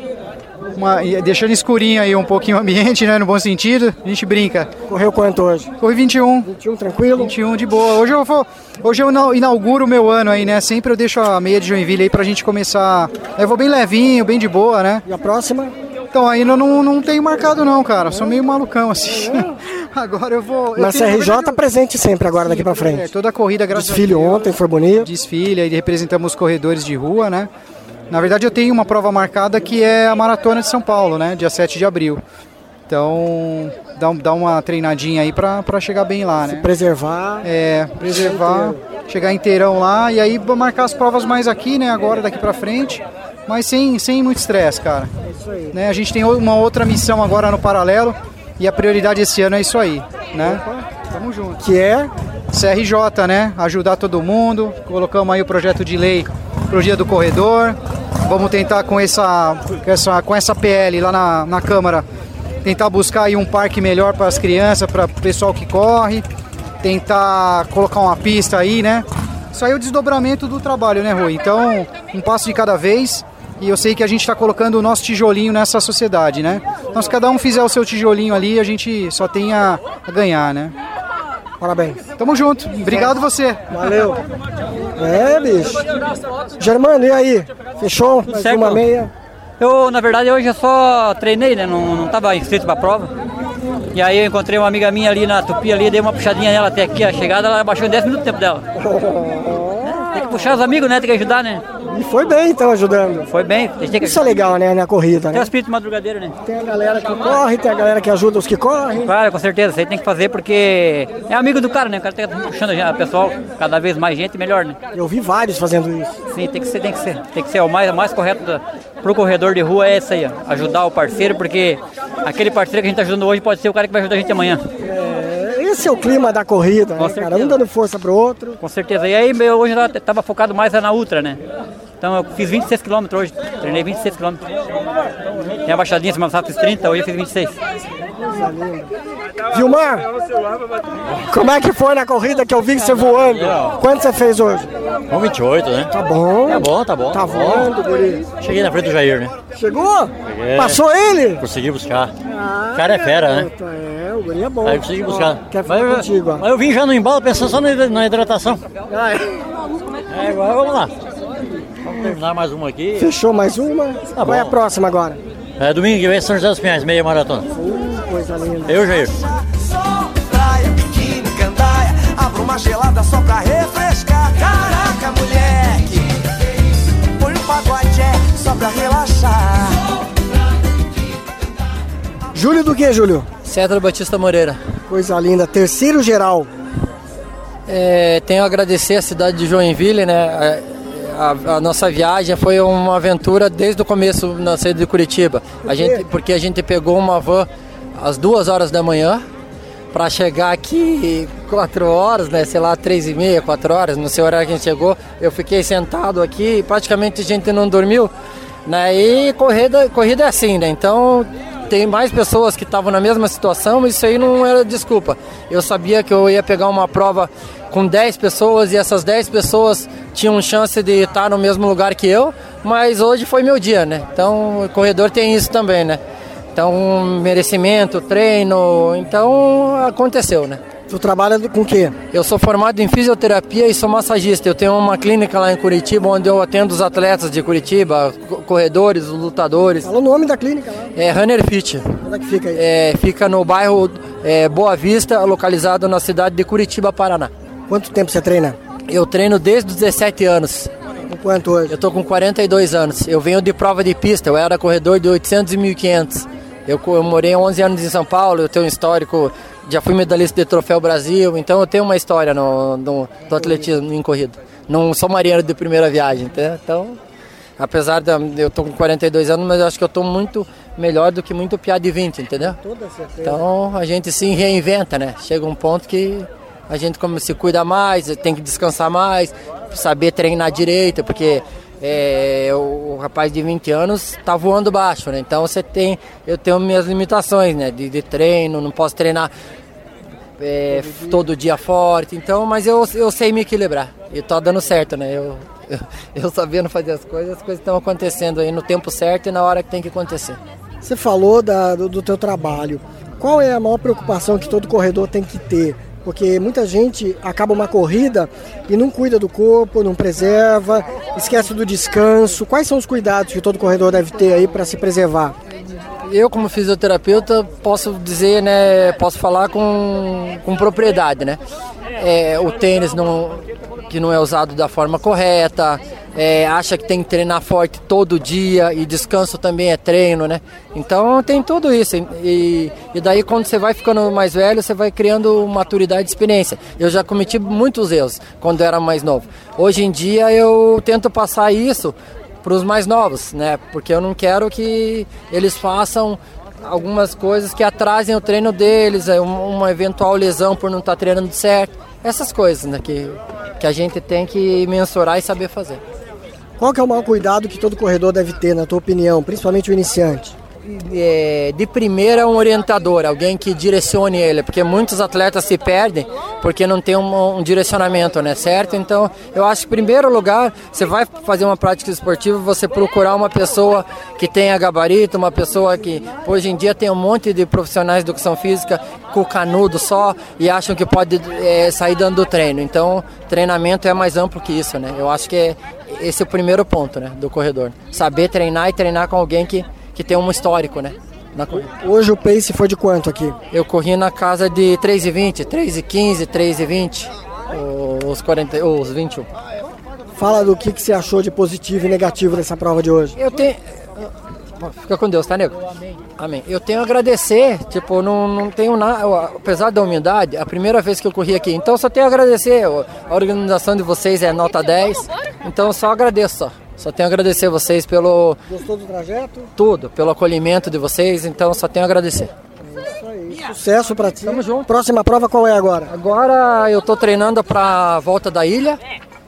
uma. deixando escurinho aí um pouquinho o ambiente, né? No bom sentido. A gente brinca. Correu quanto hoje? Corri 21. 21 tranquilo? 21 de boa. Hoje eu vou. Hoje eu ina- inauguro o meu ano aí, né? Sempre eu deixo a meia de Joinville aí pra gente começar. Eu vou bem levinho, bem de boa, né? E a próxima? Então ainda não, não tenho marcado não, cara. Sou meio malucão assim. [LAUGHS] Agora eu vou. eu Mas tenho- na CRJ verdade, eu- presente sempre agora daqui pra É, frente. toda a corrida, graças Desfile a Deus. ontem foi bonito. Desfile, aí representamos os corredores de rua, né? Na verdade, eu tenho uma prova marcada que é a Maratona de São Paulo, né? Dia 7 de abril. Então, dá, dá uma treinadinha aí pra, pra chegar bem lá, né? Preservar. É, preservar, chegar inteirão lá e aí marcar as provas mais aqui, né? Agora, daqui pra frente. Mas sem, sem muito estresse, cara. Né? A gente tem uma outra missão agora no paralelo e a prioridade esse ano é isso aí, né? Tamo junto. Que é? CRJ, né? Ajudar todo mundo. Colocamos aí o projeto de lei pro dia do corredor. Vamos tentar com essa, com essa, com essa PL lá na, na Câmara, tentar buscar aí um parque melhor para as crianças, para o pessoal que corre, tentar colocar uma pista aí, né? Isso aí é o desdobramento do trabalho, né, Rui? Então, um passo de cada vez. E eu sei que a gente está colocando o nosso tijolinho nessa sociedade, né? Então, se cada um fizer o seu tijolinho ali, a gente só tem a, a ganhar, né? Parabéns. Tamo junto. Obrigado você. Valeu. É, bicho. Germano, e aí? Fechou? Mais certo. uma meia? Eu, na verdade, hoje eu só treinei, né? Não, não tava inscrito pra prova. E aí eu encontrei uma amiga minha ali na Tupi ali, dei uma puxadinha nela até aqui, a chegada, ela baixou em 10 minutos o tempo dela. [LAUGHS] Tem que puxar os amigos, né? Tem que ajudar, né? E foi bem, então, ajudando. Foi bem. Tem que Isso é legal, né, na corrida, Tem né? o espírito madrugadeiro, né? Tem a galera que corre, tem a galera que ajuda os que correm. Claro, com certeza. Isso aí tem que fazer porque é amigo do cara, né? O cara tem estar puxando o pessoal, cada vez mais gente, melhor, né? Eu vi vários fazendo isso. Sim, tem que ser, tem que ser. Tem que ser o mais, o mais correto da, pro corredor de rua é esse aí, ó. Ajudar o parceiro, porque aquele parceiro que a gente tá ajudando hoje pode ser o cara que vai ajudar a gente amanhã. É, esse é o clima da corrida, né, cara? Um dando força pro outro. Com certeza. E aí, meu, hoje eu tava focado mais na ultra, né? Então eu fiz 26 km hoje, treinei 26 km. Tem a baixadinha, semana passada fiz 30, hoje eu fiz 26. Vilmar, como é que foi na corrida que eu vi você voando? Quanto você fez hoje? 1,28, né? Tá bom. Tá bom, tá bom. Tá voando, guri. Cheguei na frente do Jair, né? Chegou? Cheguei. Passou ele? Consegui buscar. o cara é fera, né? É, o guri é bom. Aí eu consegui buscar. Quer Mas eu, contigo, mas eu vim já no embalo pensando só na hid- na hidratação. É, agora vamos lá. Vamos terminar mais uma aqui. Fechou mais uma? Tá Qual é a próxima agora? É domingo que vem São José dos Pinhais, meia maratona. Coisa linda. Eu, Jair. Praia, biquíni, gandaia Abra uma gelada só pra refrescar Caraca, moleque Põe um pagode é, só pra relaxar Júlio do que, Júlio? César Batista Moreira. Coisa linda. Terceiro geral. É, tenho a agradecer a cidade de Joinville, né? A, a- nossa viagem foi uma aventura desde o começo na saída de Curitiba. A gente, porque a gente pegou uma van às duas horas da manhã para chegar aqui quatro horas, né? Sei lá, três e meia, quatro horas, não sei o horário que a gente chegou. Eu fiquei sentado aqui, praticamente a gente não dormiu, né? E corrida, corrida é assim, né? Então tem mais pessoas que estavam na mesma situação, isso aí não era desculpa. Eu sabia que eu ia pegar uma prova com 10 pessoas e essas 10 pessoas tinham chance de estar no mesmo lugar que eu, mas hoje foi meu dia, né? Então o corredor tem isso também, né? Então, merecimento, treino, então aconteceu, né? Tu trabalha com o quê? Eu sou formado em fisioterapia e sou massagista. Eu tenho uma clínica lá em Curitiba onde eu atendo os atletas de Curitiba, co- corredores, lutadores. Fala o nome da clínica lá. É Runner Fit. Onde é que fica aí? É, fica no bairro é, Boa Vista, localizado na cidade de Curitiba, Paraná. Quanto tempo você treina? Eu treino desde os 17 anos. Com quanto hoje? Eu tô com 42 anos. Eu venho de prova de pista, eu era corredor de 800 e 1500. Eu, eu morei 11 anos em São Paulo, eu tenho um histórico, já fui medalhista de Troféu Brasil, então eu tenho uma história no, no, do atletismo em corrida. Não sou marinheiro de primeira viagem, entendeu? Então, apesar de eu tô com 42 anos, mas eu acho que eu tô muito melhor do que muito piá de 20, entendeu? Toda certeza. Então a gente se reinventa, né? Chega um ponto que a gente como se cuida mais, tem que descansar mais, saber treinar direito, porque é, o, o rapaz de 20 anos tá voando baixo, né? Então você tem, eu tenho minhas limitações, né? De, de treino, não posso treinar é, todo dia forte, então, mas eu, eu sei me equilibrar e tá dando certo, né? Eu, eu, [LAUGHS] eu sabendo fazer as coisas, as coisas estão acontecendo aí no tempo certo e na hora que tem que acontecer. Você falou da- do, do teu trabalho. Qual é a maior preocupação que todo corredor tem que ter? Porque muita gente acaba uma corrida e não cuida do corpo, não preserva, esquece do descanso. Quais são os cuidados que todo corredor deve ter aí para se preservar? Eu, como fisioterapeuta, posso dizer, né, posso falar com, com propriedade, né? É, o tênis não, que não é usado da forma correta, é, acha que tem que treinar forte todo dia e descanso também é treino, né? Então tem tudo isso. E, e daí quando você vai ficando mais velho, você vai criando maturidade e experiência. Eu já cometi muitos erros quando era mais novo. Hoje em dia eu tento passar isso para os mais novos, né? Porque eu não quero que eles façam algumas coisas que atrasem o treino deles, é, um- uma eventual lesão por não estar treinando certo, essas coisas, né? Que, que a gente tem que mensurar e saber fazer. Qual que é o maior cuidado que todo corredor deve ter, na tua opinião, principalmente o iniciante? é, de primeira um orientador, alguém que direcione ele, porque muitos atletas se perdem porque não tem um, um, direcionamento, né, certo? Então, eu acho que em primeiro lugar, você vai fazer uma prática esportiva, você procurar uma pessoa que tenha gabarito, uma pessoa que hoje em dia tem um monte de profissionais de educação física com canudo só e acham que pode é, sair dando do treino. Então, treinamento é mais amplo que isso, né? Eu acho que é, esse é o primeiro ponto, né, do corredor. Saber treinar e treinar com alguém que que tem um histórico, né? Hoje o pace foi de quanto aqui? Eu corri na casa de 3,20, 3,15, 3,20, os, 40, os 21. Fala do que, que você achou de positivo e negativo nessa prova de hoje. Eu tenho. Fica com Deus, tá, nego? Amém. Amém. Eu tenho a agradecer, tipo, não, não tenho nada, apesar da humildade, a primeira vez que eu corri aqui, então só tenho a agradecer. A organização de vocês é nota 10, então só agradeço só. Só tenho a agradecer vocês pelo. Gostou do trajeto? Tudo, pelo acolhimento de vocês, então só tenho a agradecer. É isso aí. Sucesso pra ti. Tamo junto. Próxima prova qual é agora? Agora eu tô treinando pra volta da ilha.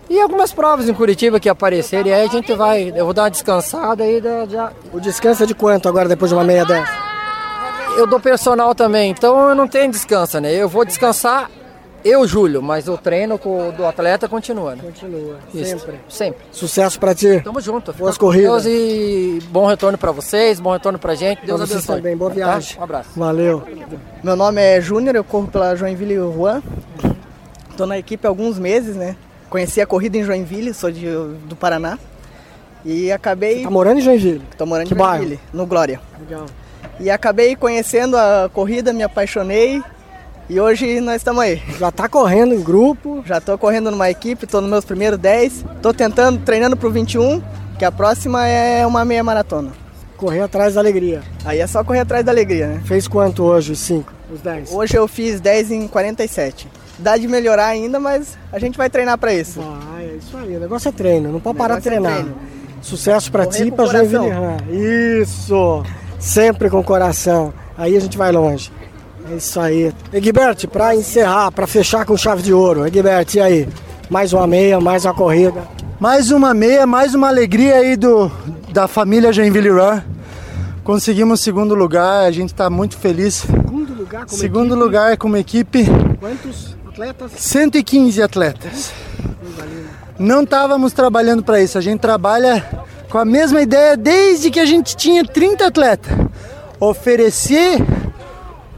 E algumas provas em Curitiba que aparecerem, aí a gente vai. Eu vou dar uma descansada aí. Já... O descanso é de quanto agora depois de uma meia dessa? Eu dou personal também, então eu não tenho descanso, né? Eu vou descansar eu, Júlio, mas o treino do atleta continua, né? Continua, Isso. sempre. Sempre. Sucesso pra ti. Tamo junto. Boas corridas. Deus e bom retorno pra vocês, bom retorno pra gente. Deus pra vocês abençoe. também, boa tá? viagem. Tá? Um abraço. Valeu. Meu nome é Júnior, eu corro pela Joinville Juan. Tô na equipe há alguns meses, né? Conheci a corrida em Joinville, sou de, do Paraná. E acabei... Você tá morando em Joinville? Tô morando que em Joinville, bairro? no Glória. Legal. E acabei conhecendo a corrida, me apaixonei e hoje nós estamos aí. Já tá correndo em grupo? Já tô correndo numa equipe, tô nos meus primeiros 10. Tô tentando, treinando pro 21, que a próxima é uma meia maratona. Correr atrás da alegria. Aí é só correr atrás da alegria, né? Fez quanto hoje, os 5, os 10? Hoje eu fiz 10 em 47. Dá de melhorar ainda, mas a gente vai treinar para isso. Ah, é isso aí. O negócio é treino, não pode parar de é treinar. É Sucesso para ti e pra Joinville Isso! Sempre com coração. Aí a gente vai longe. É isso aí. Egbert, para encerrar, para fechar com chave de ouro. Egbert, e aí? Mais uma meia, mais uma corrida. Mais uma meia, mais uma alegria aí do, da família Joinville Run. Conseguimos segundo lugar, a gente está muito feliz. Segundo lugar como Segundo equipe? lugar como equipe. Quantos atletas? 115 atletas. Não estávamos trabalhando para isso, a gente trabalha com a mesma ideia desde que a gente tinha 30 atletas. Oferecer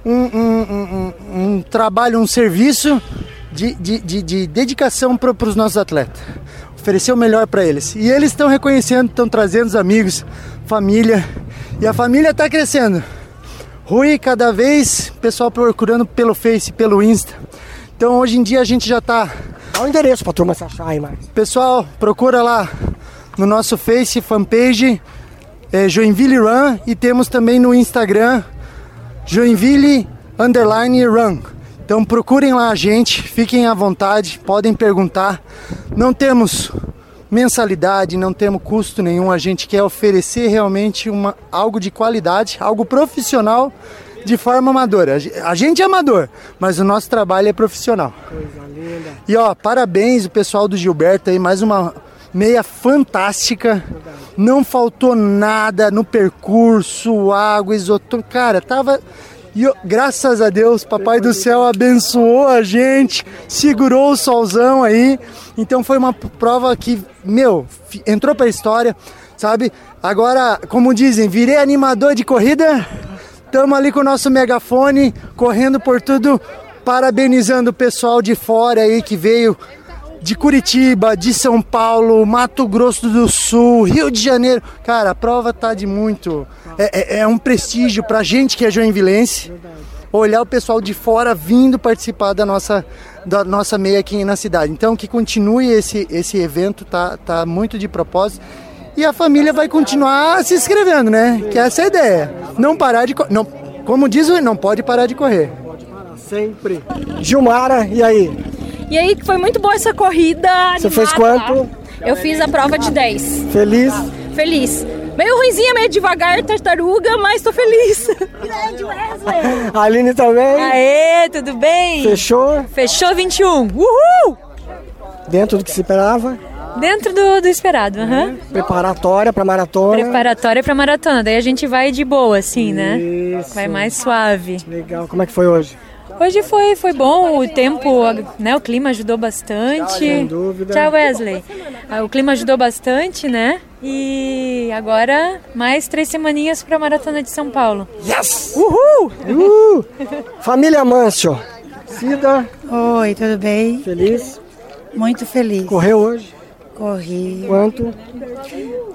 um, um, um, um trabalho, um serviço de, de, de, de dedicação para os nossos atletas. Oferecer o melhor para eles. E eles estão reconhecendo, estão trazendo os amigos, família. E a família está crescendo. Rui, cada vez, pessoal procurando pelo Face, pelo Insta. Então hoje em dia a gente já está. Dá o endereço para a turma se achar aí mais. Pessoal, procura lá no nosso Face, fanpage, é, Joinville Run. E temos também no Instagram, Joinville Underline Run. Então procurem lá a gente, fiquem à vontade, podem perguntar. Não temos mensalidade, não temos custo nenhum, a gente quer oferecer realmente uma, algo de qualidade, algo profissional de forma amadora. A gente é amador, mas o nosso trabalho é profissional. Coisa linda. E ó, parabéns o pessoal do Gilberto aí, mais uma meia fantástica. Não faltou nada no percurso, água, isotônico. Cara, tava. E eu, graças a Deus, Papai do Céu abençoou a gente, segurou o solzão aí. Então foi uma prova que, meu, entrou pra história, sabe? Agora, como dizem, virei animador de corrida. Estamos ali com o nosso megafone, correndo por tudo, parabenizando o pessoal de fora aí que veio de Curitiba, de São Paulo, Mato Grosso do Sul, Rio de Janeiro. Cara, a prova tá de muito. É, é, é um prestígio pra gente que é joinvilense. Olhar o pessoal de fora vindo participar da nossa, da nossa meia aqui na cidade. Então que continue esse, esse evento, tá, tá muito de propósito. E a família vai continuar se inscrevendo, né? Que essa é a ideia. Não parar de. Não, como diz não pode parar de correr. Sempre. Gilmara, e aí? E aí foi muito boa essa corrida. Você fez quanto? Eu fiz a prova de 10. Feliz? Feliz. Meio ruimzinha, meio devagar, tartaruga, mas tô feliz. Grande Wesley! [LAUGHS] Aline também? Aê, tudo bem? Fechou? Fechou 21. Uhul! Dentro do que se esperava? Dentro do, do esperado, aham. Preparatória para maratona. Preparatória pra maratona. Daí a gente vai de boa, assim, né? Isso. Vai mais suave. Legal. Como é que foi hoje? Hoje foi, foi bom, o tempo, né? O clima ajudou bastante. Sem dúvida. Tchau, Wesley. Ah, O clima ajudou bastante, né? E agora mais três semaninhas pra Maratona de São Paulo. Yes! Uhul! Uhul! Família Manso. Cida. Oi, tudo bem? Feliz? Muito feliz. Correu hoje? Corri. Quanto?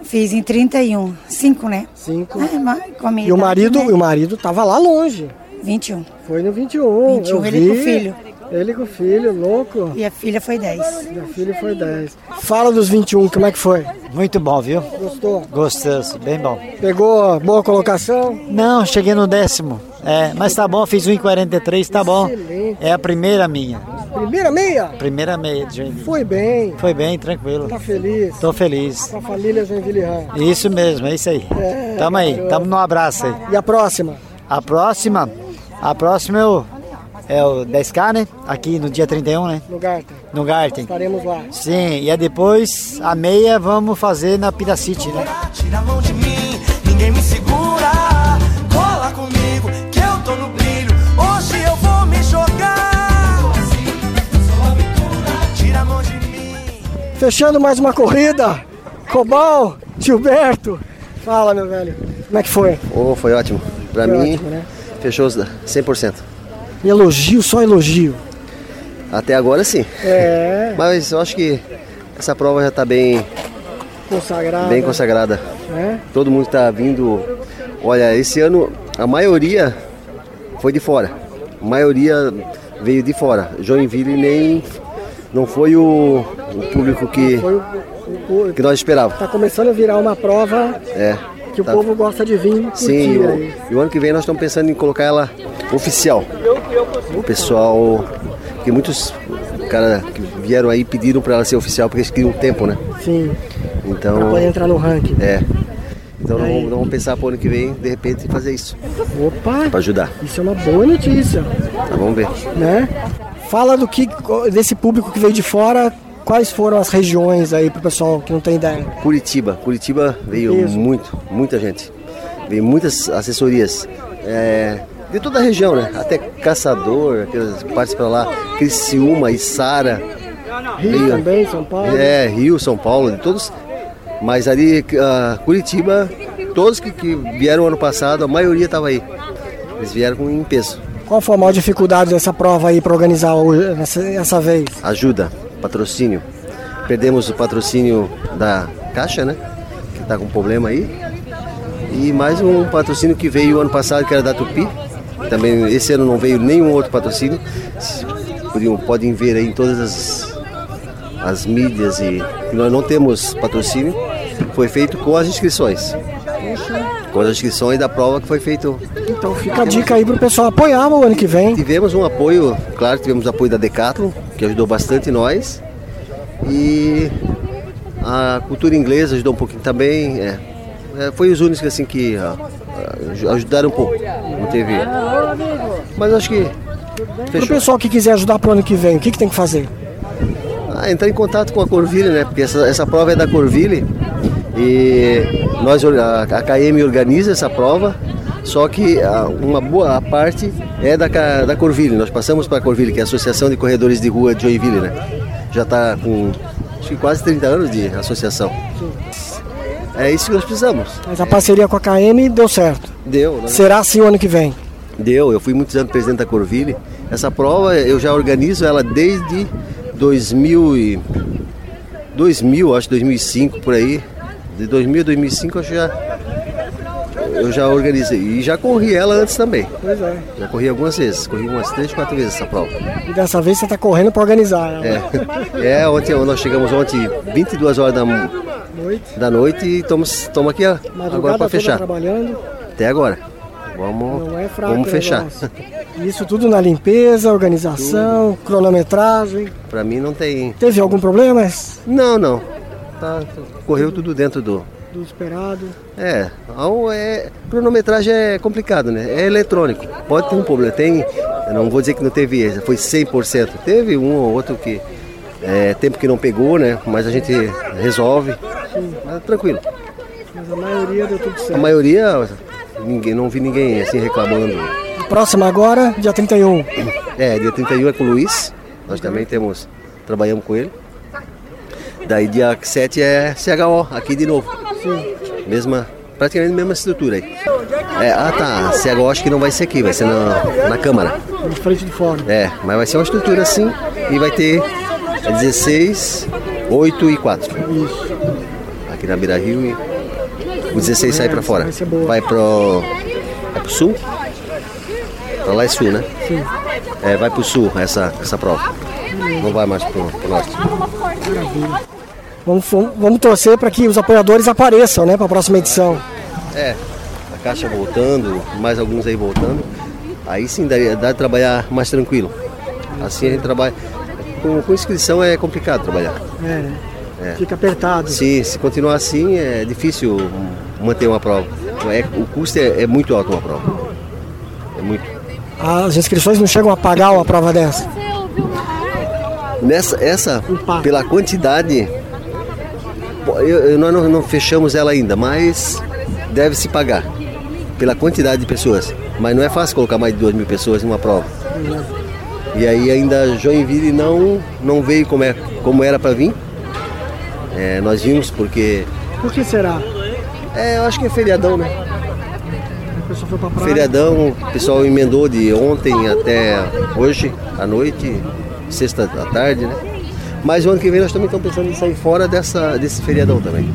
Fiz em 31. 5, né? 5. Ah, a E o marido, né? e o marido tava lá longe. 21. Foi no 21. 21, eu ele vi. com o filho. Ele com o filho, louco. E a filha foi 10. E a filha foi 10. Fala dos 21, como é que foi? Muito bom, viu? Gostou? Gostoso, bem bom. Pegou boa colocação? Não, cheguei no décimo. É, mas tá bom, fiz 1,43, tá bom. Excelente. É a primeira minha. Primeira meia? Primeira meia de Joinville. Foi bem. Foi bem, tranquilo. Tá feliz? Tô feliz. Com a família Joinville Ram. Isso mesmo, é isso aí. É, tamo aí, garoto. tamo no abraço aí. E a próxima? A próxima, a próxima é o, é o 10K, né? Aqui no dia 31, né? No Garten. No Garten. Estaremos lá. Sim, e é depois a meia vamos fazer na Piracity, né? Tira a mão de mim, ninguém me segura. Cola comigo, que eu tô no brilho. Hoje eu vou me jogar. Tira a mão de mim. Fechando mais uma corrida. Cobal, Gilberto. Fala, meu velho. Como é que foi? Oh, foi ótimo. Pra Foi mim, ótimo, né? Fechou os 100%. Elogio, só elogio. Até agora sim. É. [LAUGHS] Mas eu acho que essa prova já tá bem, Consagrado. bem consagrada. É? Todo mundo tá vindo. Olha, esse ano a maioria foi de fora. A maioria veio de fora. Joinville nem não foi o, o público que, Foi o, o- que nós esperávamos. Tá começando a virar uma prova É. que o tá- povo gosta de vir curtir Sim, o, e o ano que vem nós estamos pensando em colocar ela oficial. O pessoal, que muitos cara que vieram aí pediram para ela ser oficial porque eles queriam tempo, né? Sim. Então. Pra poder entrar no ranking. É. Então nós vamos, nós vamos pensar para o ano que vem, de repente, fazer isso. Opa! Para ajudar. Isso é uma boa notícia, Tá, vamos ver. né? Fala do que desse público que veio de fora, quais foram as regiões aí pro pessoal que não tem ideia. Curitiba. Curitiba veio Isso. muito, muita gente. Veio muitas assessorias. é, de toda a região, né? Até Caçador, aquelas partes para lá, Criciúma, Içara. Rio também, São Paulo. É, Rio, São Paulo, de todos. Mas ali, ah, Curitiba, todos que, que vieram ano passado, a maioria estava aí. Eles vieram com em peso. Qual foi a maior dificuldade dessa prova aí para organizar essa, essa vez? Ajuda, patrocínio. Perdemos o patrocínio da Caixa, né? Que está com problema aí. E mais um patrocínio que veio ano passado, que era da Tupi. Também esse ano não veio nenhum outro patrocínio. Podiam, podem ver aí em todas as, as mídias e que nós não temos patrocínio. Foi feito com as inscrições. Com as inscrições da prova que foi feito. Então fica a dica aí pro pessoal apoiar o ano que vem. Tivemos um apoio, claro, tivemos apoio da Decathlon, que ajudou bastante nós. E a cultura inglesa ajudou um pouquinho também. É. É, foi os únicos assim que ah, ah, ajudaram um pouco. Não teve. Mas acho que Pro pessoal que quiser ajudar pro ano que vem, o que, que tem que fazer? Ah, entrar em contato com a Corville, né? Porque essa, essa prova é da Corville e nós, a, a KM organiza essa prova, só que ah, uma boa parte é da, da Corville. Nós passamos para a Corville, que é a Associação de Corredores de Rua de Joinville, né? Já está com acho que quase 30 anos de associação. É isso que nós precisamos. Mas a parceria com a KM deu certo. Deu, né? Será assim o ano que vem? Deu, eu fui muitos anos presidente da Corville. Essa prova eu já organizo ela desde 2000 e 2000, acho 2005 por aí. De 2000 a 2005 eu já eu já organizei e já corri ela antes também. Pois é. Já corri algumas vezes, corri umas três, quatro vezes essa prova. E dessa vez você tá correndo para organizar. ela. É, é ontem nós chegamos ontem 22 horas da, da noite e estamos aqui ó, agora para fechar. Até agora. Vamos, é fraco vamos o fechar. Isso tudo na limpeza, organização, cronometragem. Para mim não tem. Teve algum problema? Não, não. Tá, correu tudo dentro do. Do esperado. É, ao- é, cronometragem é complicado, né? É eletrônico. Pode ter um problema. Tem, não vou dizer que não teve, foi 100%. Teve um ou outro que, É tempo que não pegou, né? Mas a gente resolve. Mas tranquilo. Mas a maioria deu tudo certo. A maioria, ninguém, não vi ninguém assim reclamando. Próxima agora, dia 31. É, dia 31 é com o Luiz. Nós também temos, trabalhamos com ele. Daí dia 7 é CHO, aqui de novo. Sim. Mesma, praticamente a mesma estrutura aí. É, ah tá, CHO acho que não vai ser aqui, vai ser na, na Câmara. Na frente do fórum. É, mas vai ser uma estrutura assim e vai ter 16, 8 e 4. Isso. Aqui na Beira Rio e o 16 sai pra fora. vai pro. É pro sul? Pra lá é sul, né? Sim. É, vai pro sul essa, essa prova. Não vai mais pro, pro norte. Maravilha. Vamos, vamos- torcer para que os apoiadores apareçam, né, para a próxima edição. É, a caixa voltando, mais alguns aí voltando. Aí sim dá, dá de trabalhar mais tranquilo. Assim a gente trabalha. Com, com inscrição é complicado trabalhar. É, né? É. Fica apertado. Sim, se continuar assim é difícil manter uma prova. É, o custo é, é muito alto uma prova. É muito. As inscrições não chegam a pagar uma prova dessa. Nessa, essa, pela quantidade, eu- nós não, não fechamos ela ainda, mas deve se pagar pela quantidade de pessoas. Mas não é fácil colocar mais de duas mil pessoas numa prova. E aí ainda Joinville não, não veio como, é, como era para vir. É, nós vimos porque. Por que será? É, eu acho que é feriadão, né? A pessoa foi pra praia. Feriadão, o pessoal emendou de ontem até hoje à noite, sexta à tarde, né? Mas o ano que vem nós também estamos pensando em sair fora dessa, desse feriadão também.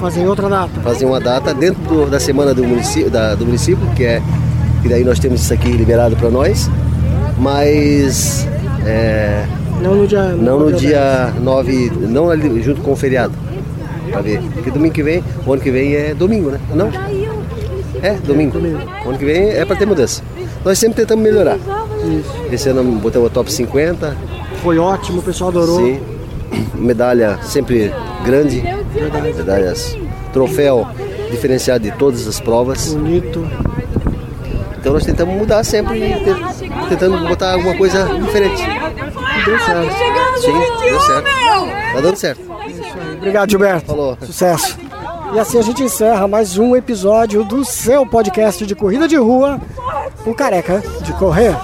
Fazer outra data. Fazer uma data dentro do- da semana do município, da- do município, que é que daí nós temos isso aqui liberado para nós, mas é, Não no dia. não no dia 9, não ali junto com o feriado. Pra ver. Porque domingo que vem, o ano que vem é domingo, né? Não? É, domingo. O ano que vem é para ter mudança. Nós sempre tentamos melhorar. Esse ano botamos o top 50. Foi ótimo, o pessoal adorou. Sim. Medalha sempre grande. Medalhas. Troféu diferenciado de todas as provas. Bonito. Então nós tentamos mudar sempre, te- tentando botar alguma coisa diferente. Deu certo. Sim, deu certo. Tá dando certo. Obrigado, Gilberto. Falou. Sucesso. E assim a gente encerra mais um episódio do seu podcast de corrida de rua, o Careca de Correr.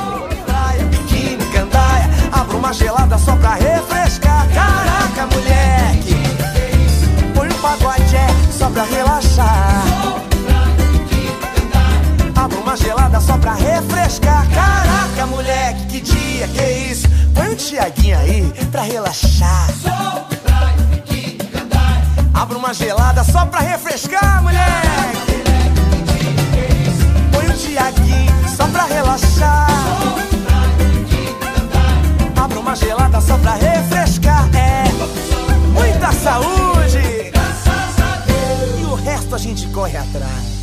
Pra relaxar. Abro uma gelada só pra refrescar. Caraca, moleque, que dia, que isso? Põe um Tiaguinho aí pra relaxar. Abro uma gelada só pra refrescar, moleque. Põe um Tiaguinho só pra relaxar. Abra uma gelada só pra refrescar. É muita saúde. A gente corre atrás.